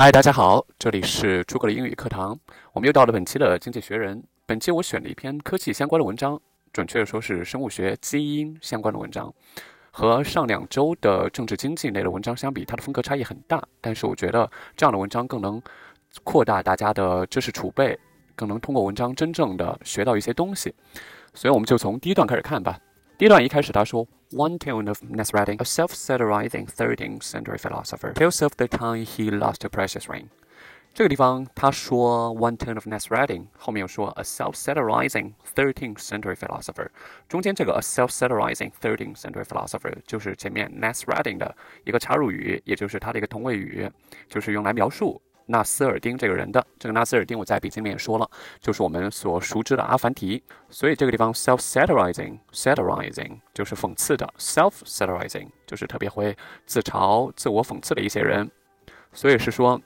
嗨，大家好，这里是诸葛的英语课堂。我们又到了本期的《经济学人》。本期我选了一篇科技相关的文章，准确的说是生物学、基因相关的文章。和上两周的政治经济类的文章相比，它的风格差异很大。但是我觉得这样的文章更能扩大大家的知识储备，更能通过文章真正的学到一些东西。所以我们就从第一段开始看吧。第一段一开始他说。One tale of Nasreddin, a self-satirizing 13th century philosopher, tells of the time he lost a precious ring. 这个地方他说 One tale of Nasreddin，后面又说 a self-satirizing 13th century philosopher。中间这个 a self-satirizing 13th century philosopher 就是前面 Nasreddin 的一个插入语，也就是它的一个同位语，就是用来描述 纳斯尔丁这个人的这个纳斯尔丁，我在笔记里面也说了，就是我们所熟知的阿凡提。所以这个地方 self-satirizing，satirizing 就是讽刺的，self-satirizing 就是特别会自嘲、自我讽刺的一些人。所以是说，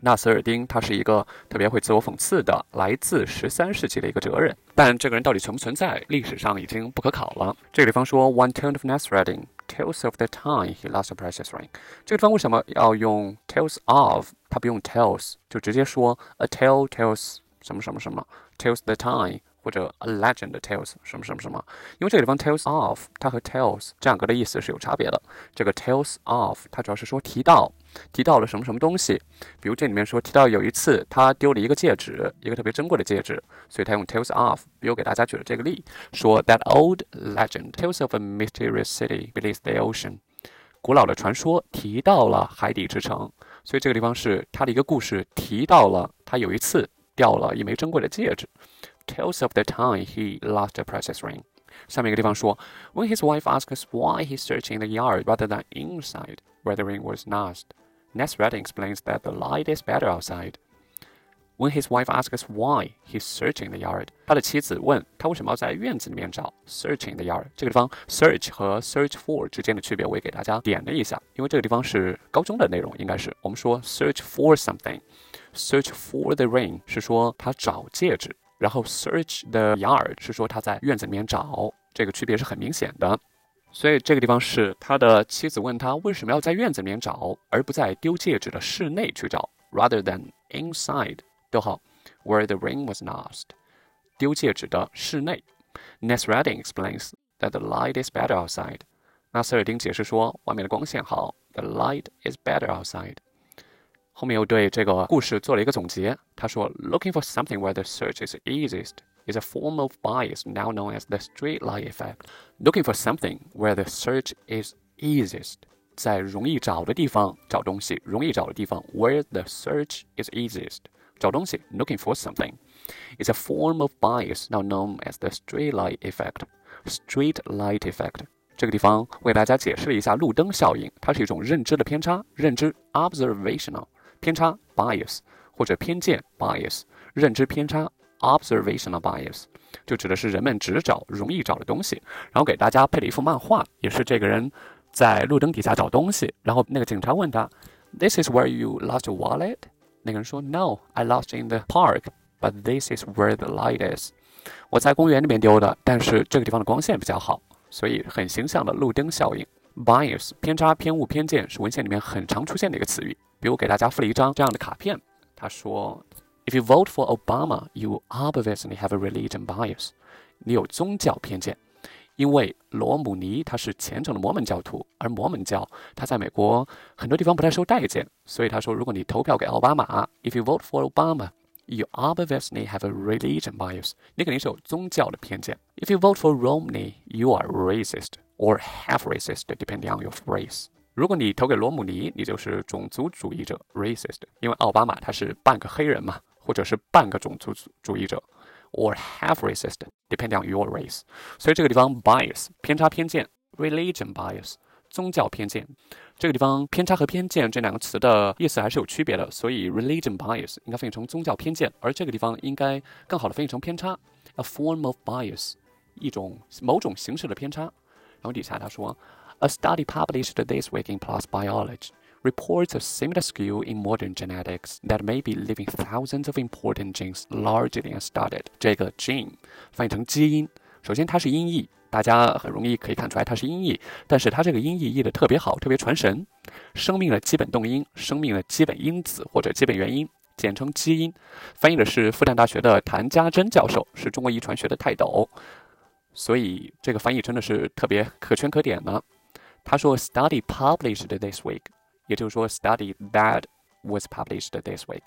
纳斯尔丁他是一个特别会自我讽刺的，来自十三世纪的一个哲人。但这个人到底存不存在，历史上已经不可考了。这个地方说，One turn of Nasreddin。Tales of the time he lost a precious ring。这个地方为什么要用 tales of？它不用 tales，就直接说 a tale tells 什么什么什么，tells the time。或者 a legend tells 什么什么什么，因为这个地方 tells of 它和 tells 这两个的意思是有差别的。这个 tells of 它主要是说提到提到了什么什么东西，比如这里面说提到有一次他丢了一个戒指，一个特别珍贵的戒指，所以他用 tells of。比如给大家举了这个例，说 that old legend tells of a mysterious city beneath the ocean。古老的传说提到了海底之城，所以这个地方是他的一个故事，提到了他有一次掉了一枚珍贵的戒指。tells of the time he lost a precious ring. 下面一个地方说，When his wife asks why he's searching the yard rather than inside where the ring was lost, Nasreddin explains that the light is better outside. When his wife asks why he's searching the yard，他的妻子问他为什么要在院子里面找 searching the yard。这个地方 search 和 search for 之间的区别，我也给大家点了一下，因为这个地方是高中的内容，应该是我们说 search for something，search for the ring 是说他找戒指。然后 search the yard 是说他在院子里面找，这个区别是很明显的。所以这个地方是他的妻子问他为什么要在院子里面找，而不在丢戒指的室内去找，rather than inside 逗号 where the ring was lost，丢戒指的室内。Nasreddin explains that the light is better outside。纳斯尔丁解释说，外面的光线好，the light is better outside。后面又对这个故事做了一个总结。他说：“Looking for something where the search is easiest is a form of bias now known as the streetlight effect. Looking for something where the search is easiest，在容易找的地方找东西，容易找的地方 where the search is easiest， 找东西 looking for something is a form of bias now known as the streetlight effect. Streetlight effect。这个地方为大家解释了一下路灯效应，它是一种认知的偏差，认知 observational。偏差 bias 或者偏见 bias，认知偏差 observational bias，就指的是人们只找容易找的东西。然后给大家配了一幅漫画，也是这个人在路灯底下找东西。然后那个警察问他，This is where you lost your wallet？ 那个人说，No，I lost in the park，but this is where the light is。我在公园里面丢的，但是这个地方的光线比较好，所以很形象的路灯效应。bias 偏差、偏误、偏见是文献里面很常出现的一个词语。比如给大家附了一张这样的卡片，他说：“If you vote for Obama, you obviously have a religion bias。”你有宗教偏见，因为罗姆尼他是虔诚的摩门教徒，而摩门教他在美国很多地方不太受待见，所以他说，如果你投票给奥巴马，If you vote for Obama, you obviously have a religion bias。你肯定是有宗教的偏见。If you vote for Romney, you are racist or half racist, depending on your race。如果你投给罗姆尼，你就是种族主义者 （racist），因为奥巴马他是半个黑人嘛，或者是半个种族主义者，or have racist，depending on your race。所以这个地方 bias 偏差偏见，religion bias 宗教偏见。这个地方偏差和偏见这两个词的意思还是有区别的，所以 religion bias 应该翻译成宗教偏见，而这个地方应该更好的翻译成偏差，a form of bias，一种某种形式的偏差。然后底下他说。A study published this week in PLOS Biology reports a similar skill in modern genetics that may be leaving thousands of important genes largely unstudied. 这个 gene 翻译成基因首先它是音译，大家很容易可以看出来它是音译，但是它这个音译译的特别好，特别传神。生命的基本动因、生命的基本因子或者基本原因，简称基因，翻译的是复旦大学的谭家珍教授，是中国遗传学的泰斗。所以这个翻译真的是特别可圈可点呢。他说：“Study published this week，也就是说，study that was published this week，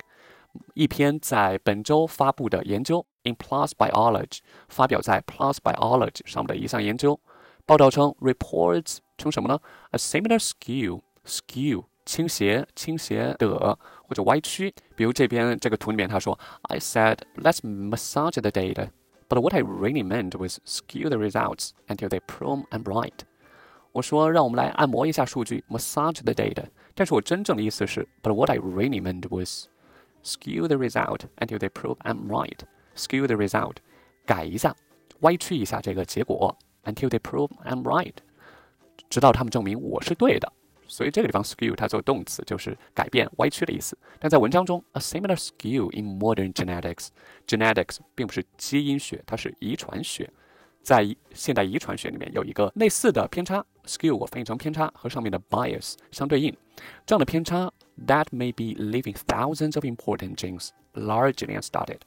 一篇在本周发布的研究，in PLOS Biology，发表在 PLOS Biology 上面的一项研究。报道称，reports 称什么呢？A similar skew，skew 倾斜、倾斜的或者歪曲。比如这边这个图里面他说，I said let's massage the data。” But what I really meant was skew the results until they prove I'm right。我说让我们来按摩一下数据，massage the data。 但是我真正的意思是，But what I really meant was skew the result until they prove I'm right。skew the result，改一下，歪曲一下这个结果，until they prove I'm right，直到他们证明我是对的。所以这个地方 skew 它做动词就是改变、歪曲的意思。但在文章中，a similar skew in modern genetics，genetics 并不是基因学，它是遗传学。 在现代遗传学里面有一个类似的偏差，skew 我翻译成偏差和上面的 bias 相对应。这样的偏差，that may be leaving thousands of important genes largely unstudied，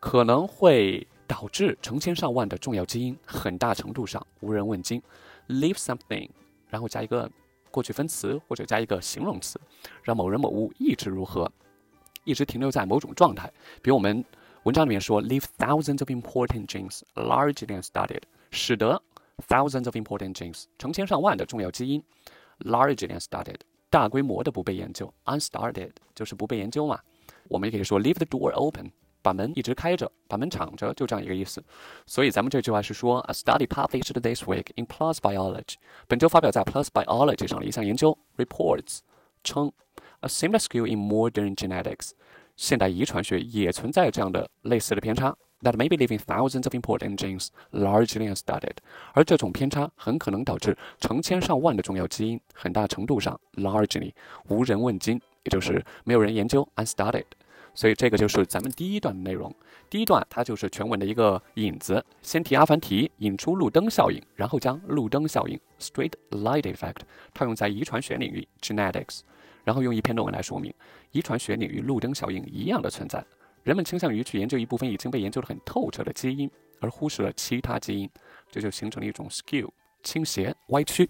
可能会导致成千上万的重要基因很大程度上无人问津。leave something，然后加一个。过去分词或者加一个形容词，让某人某物一直如何，一直停留在某种状态。比如我们文章里面说，leave thousands of important genes largely unstudied，使得 thousands of important genes 成千上万的重要基因 largely unstudied 大规模的不被研究，unstudied 就是不被研究嘛。我们也可以说 leave the door open。把门一直开着，把门敞着，就这样一个意思。所以咱们这句话是说，A study published this week in PLOS Biology，本周发表在 PLOS Biology 上的一项研究 reports 称，a similar skew in modern genetics， 现代遗传学也存在这样的类似的偏差，that may be leaving thousands of important genes largely unstudied，而这种偏差很可能导致成千上万的重要基因很大程度上 largely 无人问津，也就是没有人研究 unstudied。所以这个就是咱们第一段的内容。第一段它就是全文的一个引子，先提阿凡提，引出路灯效应，然后将路灯效应 （Street Light Effect） 套用在遗传学领域 （Genetics），然后用一篇论文来说明遗传学领域路灯效应一样的存在。人们倾向于去研究一部分已经被研究得很透彻的基因，而忽视了其他基因，这就形成了一种 skew 倾斜歪曲。